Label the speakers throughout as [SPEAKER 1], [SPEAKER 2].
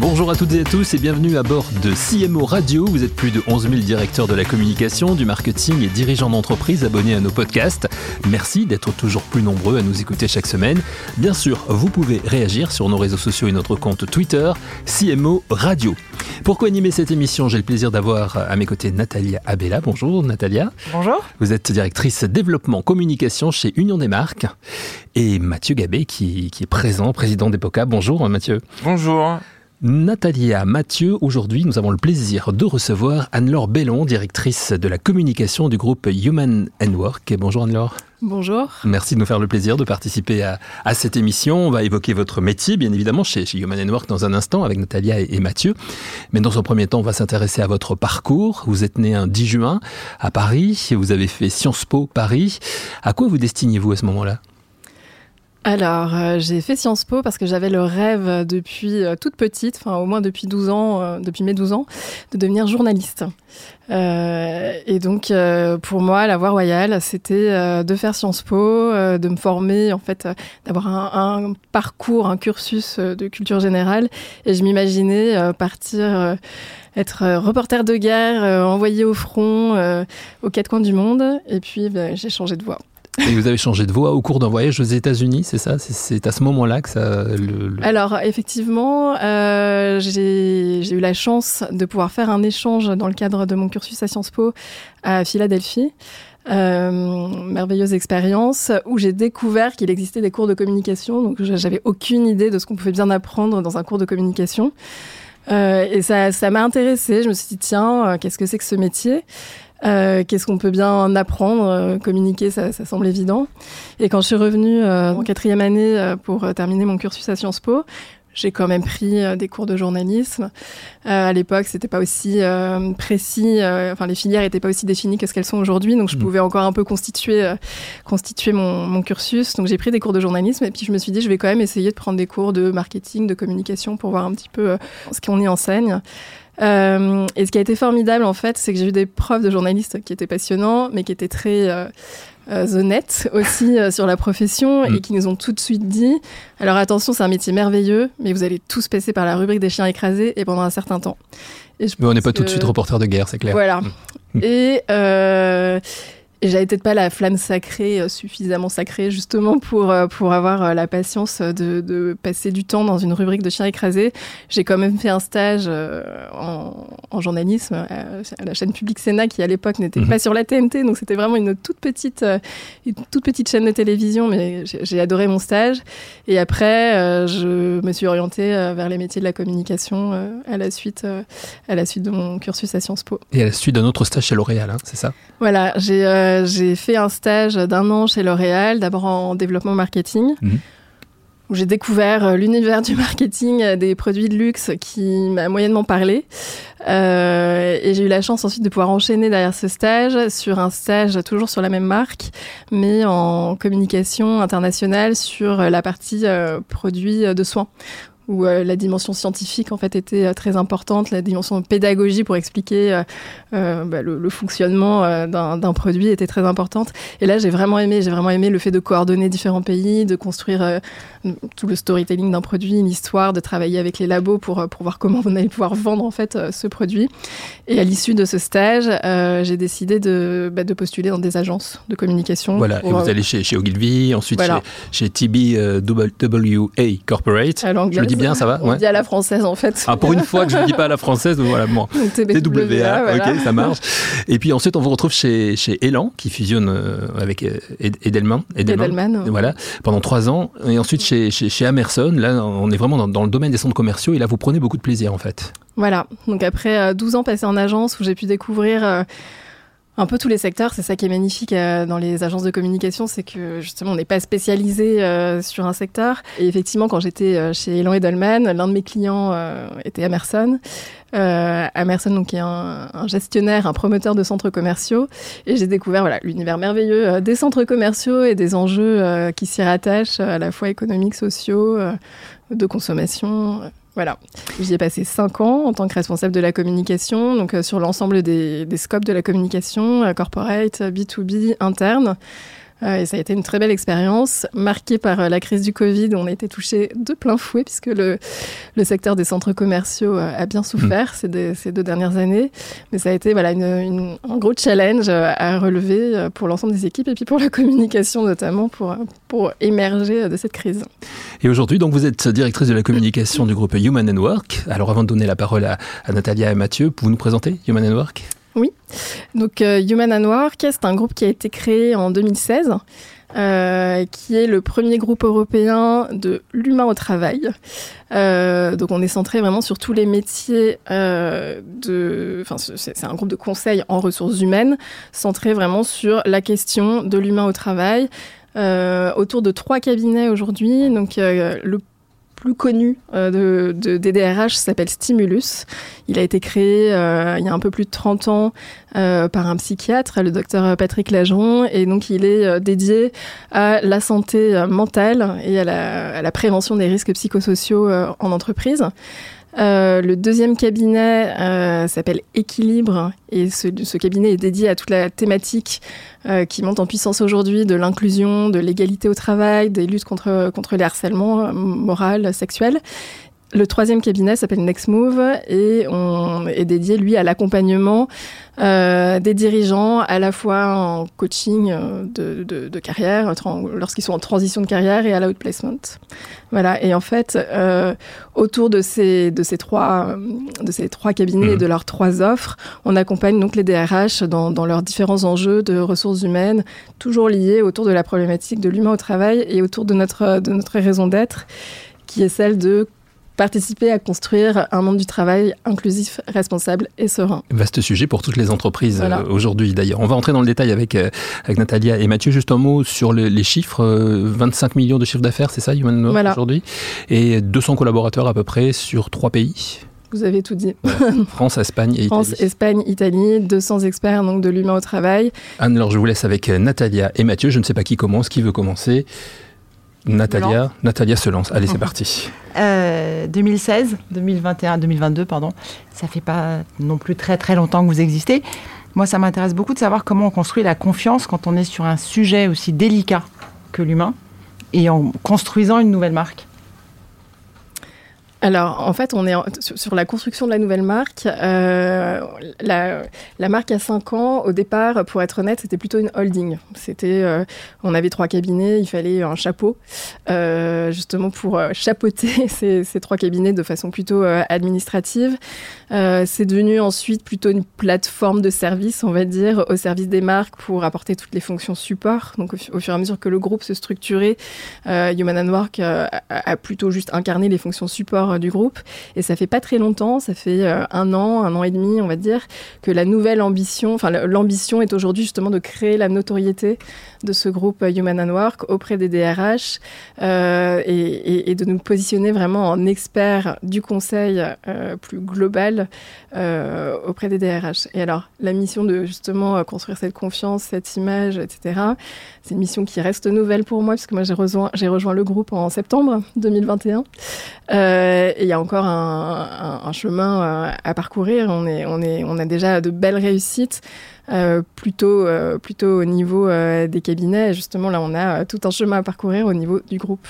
[SPEAKER 1] Bonjour à toutes et à tous et bienvenue à bord de CMO Radio. Vous êtes plus de 11 000 directeurs de la communication, du marketing et dirigeants d'entreprise abonnés à nos podcasts. Merci d'être toujours plus nombreux à nous écouter chaque semaine. Bien sûr, vous pouvez réagir sur nos réseaux sociaux et notre compte Twitter, CMO Radio. Pour animer cette émission, j'ai le plaisir d'avoir à mes côtés Natalia Abella. Bonjour Natalia.
[SPEAKER 2] Bonjour.
[SPEAKER 1] Vous êtes directrice développement communication chez Union des marques. Et Mathieu Gabé qui, qui est présent, président d'Epoca. Bonjour Mathieu.
[SPEAKER 3] Bonjour.
[SPEAKER 1] Natalia Mathieu, aujourd'hui nous avons le plaisir de recevoir Anne-Laure Bellon, directrice de la communication du groupe Human and Work. Bonjour Anne-Laure.
[SPEAKER 2] Bonjour.
[SPEAKER 1] Merci de nous faire le plaisir de participer à, cette émission. On va évoquer votre métier, bien évidemment, chez, Human and Work dans un instant avec Natalia et, et Mathieu. Mais dans un premier temps, on va s'intéresser à votre parcours. Vous êtes né un 10 juin à Paris, vous avez fait Sciences Po Paris. À quoi vous destiniez-vous à ce moment-là?
[SPEAKER 2] Alors, euh, j'ai fait Sciences Po parce que j'avais le rêve depuis euh, toute petite, enfin au moins depuis 12 ans, euh, depuis mes 12 ans, de devenir journaliste. et donc, pour moi, la voie royale, c'était de faire Sciences Po, de me former, en fait, d'avoir un, un, parcours, un cursus de culture générale. Et je m'imaginais partir être reporter de guerre, envoyé au front, aux quatre coins du monde. Et puis, ben, j'ai changé de voie.
[SPEAKER 1] Et vous avez changé de voie au cours d'un voyage aux États-Unis, c'est ça? C'est à ce moment-là que ça.
[SPEAKER 2] Alors, effectivement, euh, j'ai eu la chance de pouvoir faire un échange dans le cadre de mon cursus à Sciences Po à Philadelphie. Euh, merveilleuse expérience où j'ai découvert qu'il existait des cours de communication. Donc, j'avais aucune idée de ce qu'on pouvait bien apprendre dans un cours de communication. Euh, et ça, ça m'a intéressée. Je me suis dit, tiens, qu'est-ce que c'est que ce métier? Euh, qu'est-ce qu'on peut bien en apprendre euh, Communiquer, ça, ça, semble évident. Et quand je suis revenue euh, en quatrième année pour terminer mon cursus à Sciences Po, j'ai quand même pris des cours de journalisme. à l'époque, c'était pas aussi précis. enfin, les filières n'étaient pas aussi définies que ce qu'elles sont aujourd'hui, donc je mmh. pouvais encore un peu constituer, constituer mon, mon, cursus. Donc j'ai pris des cours de journalisme et puis je me suis dit, je vais quand même essayer de prendre des cours de marketing, de communication pour voir un petit peu ce qu'on y enseigne. Euh, et ce qui a été formidable, en fait, c'est que j'ai eu des profs de journalistes qui étaient passionnants, mais qui étaient très euh, euh honnêtes aussi sur la profession et mm. qui nous ont tout de suite dit alors attention, c'est un métier merveilleux, mais vous allez tous passer par la rubrique des chiens écrasés et pendant un certain temps.
[SPEAKER 1] mais on n'est pas tout de suite reporter de guerre, c'est clair.
[SPEAKER 2] Voilà. Mm. Et et j'avais peut-être pas la flamme sacrée, euh, suffisamment sacrée, justement, pour, euh, pour avoir euh, la patience de, de, passer du temps dans une rubrique de chien écrasé. J'ai quand même fait un stage en, en, journalisme à, la chaîne publique Sénat, qui à l'époque n'était mhm. pas sur la TNT, donc c'était vraiment une toute petite, une toute petite chaîne de télévision, mais j'ai adoré mon stage. Et après, je me suis orientée vers les métiers de la communication à, la suite, à la suite de mon cursus à Sciences Po.
[SPEAKER 1] Et à la suite d'un autre stage chez L'Oréal, hein, c'est ça?
[SPEAKER 2] Voilà, j'ai euh, j'ai fait un stage d'un an chez L'Oréal, d'abord en développement marketing. Mhm. Où j'ai découvert euh, l'univers du marketing euh, des produits de luxe qui m'a moyennement parlé. et j'ai eu la chance ensuite de pouvoir enchaîner derrière ce stage sur un stage toujours sur la même marque, mais en communication internationale sur la partie produits de soins où euh, la dimension scientifique en fait était euh, très importante, la dimension pédagogie pour expliquer euh, bah, le, fonctionnement d'un produit était très importante. Et là, j'ai vraiment aimé, j'ai vraiment aimé le fait de coordonner différents pays, de construire tout le storytelling d'un produit, une histoire, de travailler avec les labos pour, pour voir comment on allait pouvoir vendre en fait ce produit. Et à l'issue de ce stage, j'ai décidé de, bah, de postuler dans des agences de communication.
[SPEAKER 1] Voilà, et vous allez chez, chez Ogilvy, ensuite chez, chez TBWA Corporate.
[SPEAKER 2] À
[SPEAKER 1] Je le dis bien, ça va
[SPEAKER 2] On dit à la française en fait.
[SPEAKER 1] Ah, pour une fois que je ne dis pas à la française, voilà, moi. TWA, ok, ça marche. Et puis ensuite, on vous retrouve chez, chez Elan, qui fusionne euh, avec euh, Edelman.
[SPEAKER 2] Edelman,
[SPEAKER 1] Voilà, pendant trois ans. Et ensuite chez, chez, chez Amerson, là, on est vraiment dans, le domaine des centres commerciaux, et là, vous prenez beaucoup de plaisir en fait.
[SPEAKER 2] Voilà, donc après 12 euh, ans passés en agence, où j'ai pu découvrir un peu tous les secteurs. C'est ça qui est magnifique euh, dans les agences de communication, c'est que justement on n'est pas spécialisé euh, sur un secteur. Et effectivement, quand j'étais euh, chez Elan Edelman, l'un de mes clients était Amerson. Amerson, donc, qui est un, gestionnaire, un promoteur de centres commerciaux. Et j'ai découvert voilà, l'univers merveilleux des centres commerciaux et des enjeux qui s'y rattachent, à la fois économiques, sociaux, de consommation Voilà, j'y ai passé cinq ans en tant que responsable de la communication, donc sur l'ensemble des, scopes de la communication, corporate, B2B, interne. Euh, et ça a été une très belle expérience, marquée par euh, la crise du Covid. On a été touché de plein fouet puisque le, le secteur des centres commerciaux euh, a bien souffert mmh. ces, deux, dernières années. Mais ça a été voilà, une, un gros challenge à relever pour l'ensemble des équipes et puis pour la communication notamment pour, pour émerger de cette crise.
[SPEAKER 1] Et aujourd'hui, donc, vous êtes directrice de la communication du groupe Human and Work. Alors avant de donner la parole à, à Natalia et Mathieu, pouvez-vous nous présenter Human and Work?
[SPEAKER 2] Oui. Donc euh, Human and Work, c'est un groupe qui a été créé en 2016. Euh, qui est le premier groupe européen de l'humain au travail. Euh, donc on est centré vraiment sur tous les métiers de... Enfin c'est un groupe de conseil en ressources humaines, centré vraiment sur la question de l'humain au travail. autour de trois cabinets aujourd'hui. Donc le plus connu euh, de, des DRH s'appelle Stimulus. Il a été créé euh, il y a un peu plus de 30 ans euh, par un psychiatre, le docteur Patrick Lageron, et donc il est dédié à la santé mentale et à la prévention des risques psychosociaux en entreprise. Euh, le deuxième cabinet euh, s'appelle Équilibre et ce, cabinet est dédié à toute la thématique euh, qui monte en puissance aujourd'hui de l'inclusion, de l'égalité au travail, des luttes contre, contre les harcèlements moral, sexuel. Le troisième cabinet s'appelle Next Move et on est dédié, lui, à l'accompagnement euh, des dirigeants, à la fois en coaching euh, de, de, de carrière, lorsqu'ils sont en transition de carrière et à l'outplacement. Voilà. Et en fait, euh, autour de ces, de ces trois, de ces trois cabinets et mmh. de leurs trois offres, on accompagne donc les DRH dans, dans leurs différents enjeux de ressources humaines, toujours liés autour de la problématique de l'humain au travail et autour de notre, de notre raison d'être, qui est celle de participer à construire un monde du travail inclusif, responsable et serein.
[SPEAKER 1] Vaste sujet pour toutes les entreprises euh, aujourd'hui d'ailleurs. On va entrer dans le détail avec, euh, avec Natalia et Mathieu. Juste un mot sur les chiffres. 25 euh, millions de chiffres d'affaires, c'est ça, Human voilà. aujourd'hui? Et 200 collaborateurs à peu près sur trois pays?
[SPEAKER 2] Vous avez tout dit.
[SPEAKER 1] France, Espagne et Italie.
[SPEAKER 2] France, Espagne, Italie, 200 experts donc de l'humain au travail.
[SPEAKER 1] Anne, alors je vous laisse avec Natalia et Mathieu. Je ne sais pas qui commence, qui veut commencer. Natalia, Natalia se lance. Allez, c'est parti.
[SPEAKER 3] 2016, 2021, 2022, pardon. Ça fait pas non plus très très longtemps que vous existez. Moi, ça m'intéresse beaucoup de savoir comment on construit la confiance quand on est sur un sujet aussi délicat que l'humain et en construisant une nouvelle marque.
[SPEAKER 2] Alors, en fait, on est sur la construction de la nouvelle marque. Euh, la, marque a 5 ans, au départ, pour être honnête, c'était plutôt une holding. C'était, euh, on avait trois cabinets, il fallait un chapeau, euh, justement pour chapeauter ces, trois cabinets de façon plutôt administrative. C'est devenu ensuite plutôt une plateforme de service, on va dire, au service des marques pour apporter toutes les fonctions support. Donc, au, fur et à mesure que le groupe se structurait, Human and Work a plutôt juste incarné les fonctions support du groupe. Et ça fait pas très longtemps, ça fait euh, un an, un an et demi, on va dire, que la nouvelle ambition, enfin l'ambition est aujourd'hui justement de créer la notoriété de ce groupe euh, Human and Work auprès des DRH euh, et, de nous positionner vraiment en expert du conseil plus global auprès des DRH. Et alors, la mission de justement construire cette confiance, cette image, etc., c'est une mission qui reste nouvelle pour moi, puisque moi j'ai rejoint, le groupe en septembre 2021. Euh, il y a encore un, chemin à parcourir. On, a déjà de belles réussites. Euh, plutôt, euh, plutôt au niveau euh, des cabinets. Justement, là, on a tout un chemin à parcourir au niveau du groupe.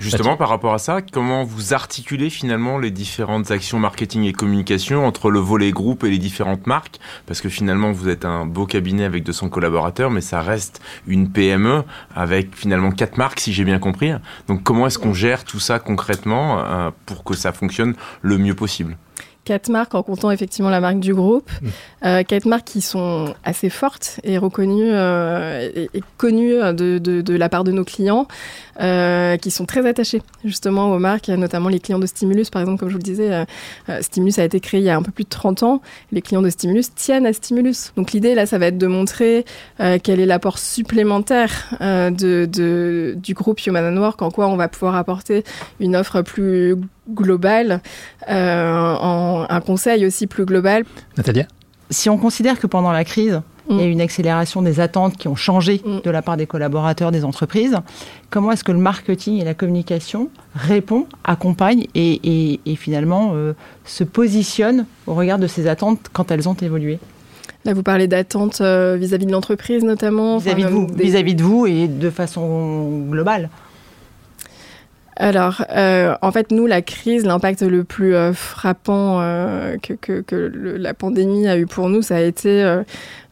[SPEAKER 4] Justement, par rapport à ça, comment vous articulez finalement les différentes actions marketing et communication entre le volet groupe et les différentes marques? Parce que finalement, vous êtes un beau cabinet avec 200 collaborateurs, mais ça reste une PME avec finalement quatre marques, si j'ai bien compris. Donc, comment est-ce qu'on gère tout ça concrètement euh, pour que ça fonctionne le mieux possible?
[SPEAKER 2] Quatre marques en comptant effectivement la marque du groupe. Mmh. Euh, quatre marques qui sont assez fortes et reconnues euh, et, et, connues de, de, de, la part de nos clients, euh, qui sont très attachés justement aux marques, notamment les clients de Stimulus, par exemple, comme je vous le disais, Stimulus a été créé il y a un peu plus de 30 ans. Les clients de Stimulus tiennent à Stimulus. Donc l'idée là, ça va être de montrer quel est l'apport supplémentaire de, de, du groupe Human and Work, en quoi on va pouvoir apporter une offre plus globale, en un conseil aussi plus global.
[SPEAKER 1] Natalia
[SPEAKER 3] Si on considère que pendant la crise, il y a une accélération des attentes qui ont changé
[SPEAKER 2] Mm.
[SPEAKER 3] de la part des collaborateurs des entreprises. Comment est-ce que le marketing et la communication répond, accompagne et, et- et finalement euh, se positionne au regard de ces attentes quand elles ont évolué?
[SPEAKER 2] Là, vous parlez d'attentes euh, vis-à-vis de l'entreprise notamment. enfin,
[SPEAKER 3] vis-à-vis de
[SPEAKER 2] même
[SPEAKER 3] vous,
[SPEAKER 2] des-
[SPEAKER 3] vis-à-vis de vous et de façon globale
[SPEAKER 2] Alors, euh, en fait, nous, la crise, l'impact le plus euh, frappant euh, que, que- que la pandémie a eu pour nous, ça a été euh,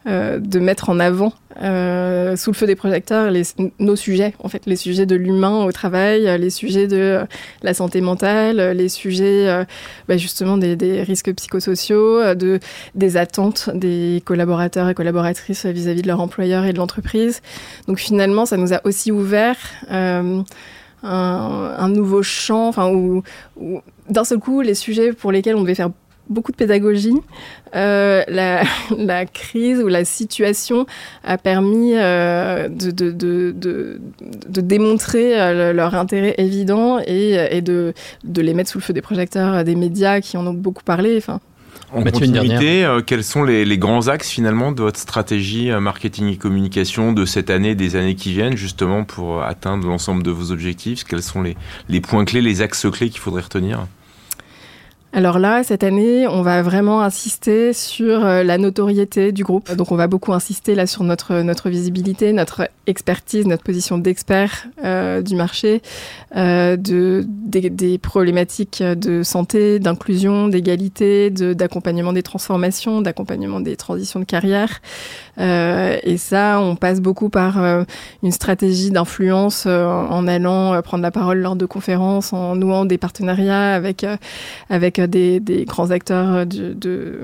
[SPEAKER 2] euh, de mettre en avant, sous le feu des projecteurs, les- nos sujets, en fait, les sujets de l'humain au travail, les sujets de la santé mentale, les sujets bah, justement des, des risques psychosociaux, de, des attentes des collaborateurs et collaboratrices vis-à-vis de leur employeur et de l'entreprise. Donc finalement, ça nous a aussi ouvert un, nouveau champ, enfin où, d'un seul coup, les sujets pour lesquels on devait faire beaucoup de pédagogie, euh, la, crise ou la situation a permis euh, de, démontrer euh, le- leur intérêt évident et, et de, de les mettre sous le feu des projecteurs des médias qui en ont beaucoup parlé. Enfin,
[SPEAKER 4] En
[SPEAKER 1] Mathieu,
[SPEAKER 4] continuité, euh, quels sont les, les grands axes finalement de votre stratégie euh, marketing et communication de cette année, des années qui viennent, justement pour atteindre l'ensemble de vos objectifs? Quels sont les, les points clés, les axes clés qu'il faudrait retenir?
[SPEAKER 2] Alors là, cette année, on va vraiment insister sur euh, la notoriété du groupe. Donc on va beaucoup insister là sur notre, notre visibilité, notre expertise, notre position d'expert euh, du marché, euh, de, des, des problématiques de santé, d'inclusion, d'égalité, de- d'accompagnement des transformations, d'accompagnement des transitions de carrière. Euh, et ça, on passe beaucoup par euh, une stratégie d'influence euh, en allant prendre la parole lors de conférences, en nouant des partenariats avec euh, avec des, des grands acteurs euh, du- de,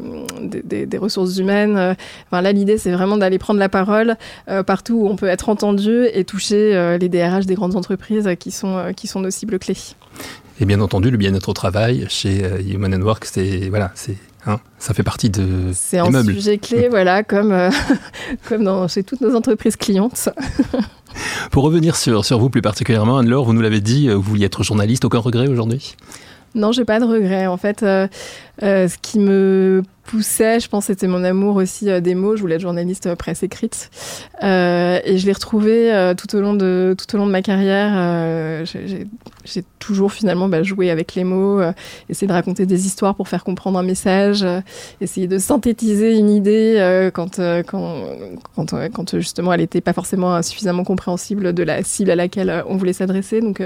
[SPEAKER 2] des- ressources humaines. Euh, Enfin, là, l'idée, c'est vraiment d'aller prendre la parole euh, partout où on peut être entendu et toucher les DRH des grandes entreprises qui sont, qui sont nos cibles clés.
[SPEAKER 1] Et bien entendu, le bien-être au travail chez Human and Work, c'est voilà, c'est hein, ça fait partie de
[SPEAKER 2] C'est un
[SPEAKER 1] meubles.
[SPEAKER 2] sujet clé, voilà, comme, euh, comme dans, chez toutes nos entreprises clientes.
[SPEAKER 1] Pour revenir sur, sur vous plus particulièrement, Anne-Laure, vous nous l'avez dit, vous vouliez être journaliste, aucun regret aujourd'hui?
[SPEAKER 2] Non, j'ai pas de regrets. En fait, euh, euh, ce qui me poussait, je pense, c'était mon amour aussi euh, des mots. Je voulais être journaliste euh, presse écrite, Euh, et je l'ai retrouvé tout au long de tout au long de ma carrière. J'ai- toujours finalement bah, joué avec les mots, essayer de raconter des histoires pour faire comprendre un message, essayer de synthétiser une idée quand quand quand, quand justement elle n'était pas forcément suffisamment compréhensible de la cible à laquelle on voulait s'adresser. Donc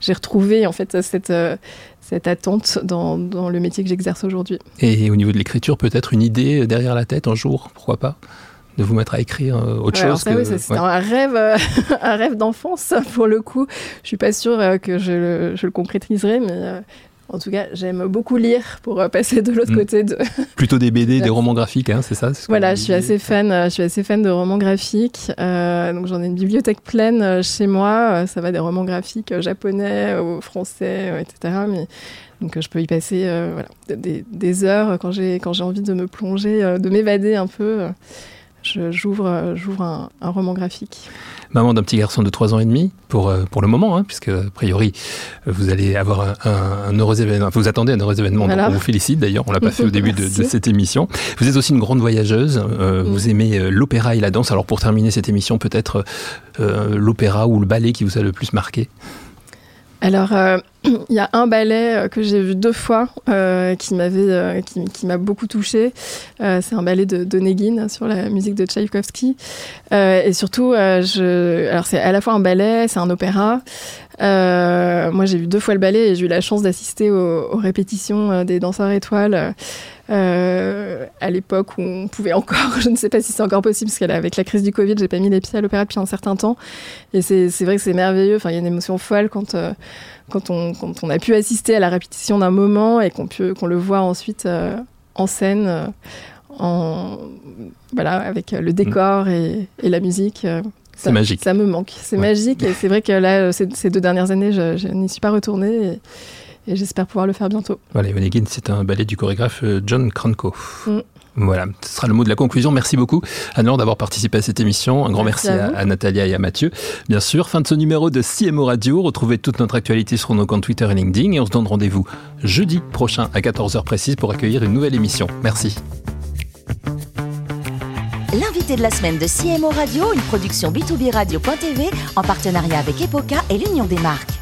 [SPEAKER 2] j'ai retrouvé en fait cette euh, cette attente dans, dans le métier que j'exerce aujourd'hui.
[SPEAKER 1] Et au niveau de l'écriture, peut-être une idée derrière la tête un jour, pourquoi pas de vous mettre à écrire euh, autre
[SPEAKER 2] Ouais,
[SPEAKER 1] chose que-
[SPEAKER 2] oui, c'est
[SPEAKER 1] ouais.
[SPEAKER 2] un rêve, euh, un rêve d'enfance pour le coup. Je suis pas sûre euh, que je, le- je le concrétiserai, mais euh, en tout cas, j'aime beaucoup lire pour euh, passer de l'autre
[SPEAKER 1] Mm.
[SPEAKER 2] côté de,
[SPEAKER 1] Plutôt des BD, des romans graphiques, hein, c'est ça ce
[SPEAKER 2] Voilà, je suis assez fan. euh, Je suis assez fan de romans graphiques. Euh, donc j'en ai une bibliothèque pleine chez moi. Ça va des romans graphiques japonais au français, etc. Mais donc je peux y passer euh, voilà, des, des heures quand j'ai quand j'ai envie de me plonger, de m'évader un peu. J'ouvre euh, j'ouvre un, un roman graphique.
[SPEAKER 1] Maman d'un petit garçon de 3 ans et demi, pour, euh, pour le moment, hein, puisque a priori, vous allez avoir un, heureux événement, vous attendez un heureux événement,
[SPEAKER 2] Voilà.
[SPEAKER 1] donc on vous félicite d'ailleurs, on l'a pas fait au début de, cette émission. Vous êtes aussi une grande voyageuse, euh,
[SPEAKER 2] Mm.
[SPEAKER 1] vous aimez l'opéra et la danse, alors pour terminer cette émission, peut-être euh, l'opéra ou le ballet qui vous a le plus marqué?
[SPEAKER 2] Alors, euh, il y a un ballet euh, que j'ai vu deux fois euh, qui m'avait, euh, qui, m'a beaucoup touchée. Euh, c'est un ballet de d'Onegin sur la musique de Tchaïkovski. Et surtout, je, alors c'est à la fois un ballet, c'est un opéra. Moi, j'ai vu deux fois le ballet et j'ai eu la chance d'assister aux, aux répétitions des danseurs étoiles. Euh, à l'époque où on pouvait encore, je ne sais pas si c'est encore possible, parce qu'avec la crise du Covid, j'ai pas mis les pieds à l'opéra depuis un certain temps. Et c'est vrai que c'est merveilleux. Enfin, il y a une émotion folle quand, euh, quand, on, quand on a pu assister à la répétition d'un moment et qu'on qu'on le voit ensuite euh, en scène, en, voilà, avec le décor et, et la musique.
[SPEAKER 1] C'est magique.
[SPEAKER 2] Ça me manque. C'est
[SPEAKER 1] Ouais.
[SPEAKER 2] magique. Et c'est vrai que là, ces, ces deux dernières années, je, je n'y suis pas retournée. Et, et j'espère pouvoir le faire bientôt.
[SPEAKER 1] Voilà, Onegin, c'est un ballet du chorégraphe euh, John Cranko.
[SPEAKER 2] Mm.
[SPEAKER 1] Voilà, ce sera le mot de la conclusion. Merci beaucoup, Anne-Laure, d'avoir participé à cette émission. Un grand merci,
[SPEAKER 2] Merci à
[SPEAKER 1] à Natalia et à Mathieu. Bien sûr, fin de ce numéro de CMO Radio. Retrouvez toute notre actualité sur nos comptes Twitter et LinkedIn. Et on se donne rendez-vous jeudi prochain à 14h précise pour accueillir une nouvelle émission. Merci.
[SPEAKER 5] l'invité de la semaine de CMO Radio, une production B2B Radio.tv en partenariat avec Epoca et l'Union des marques.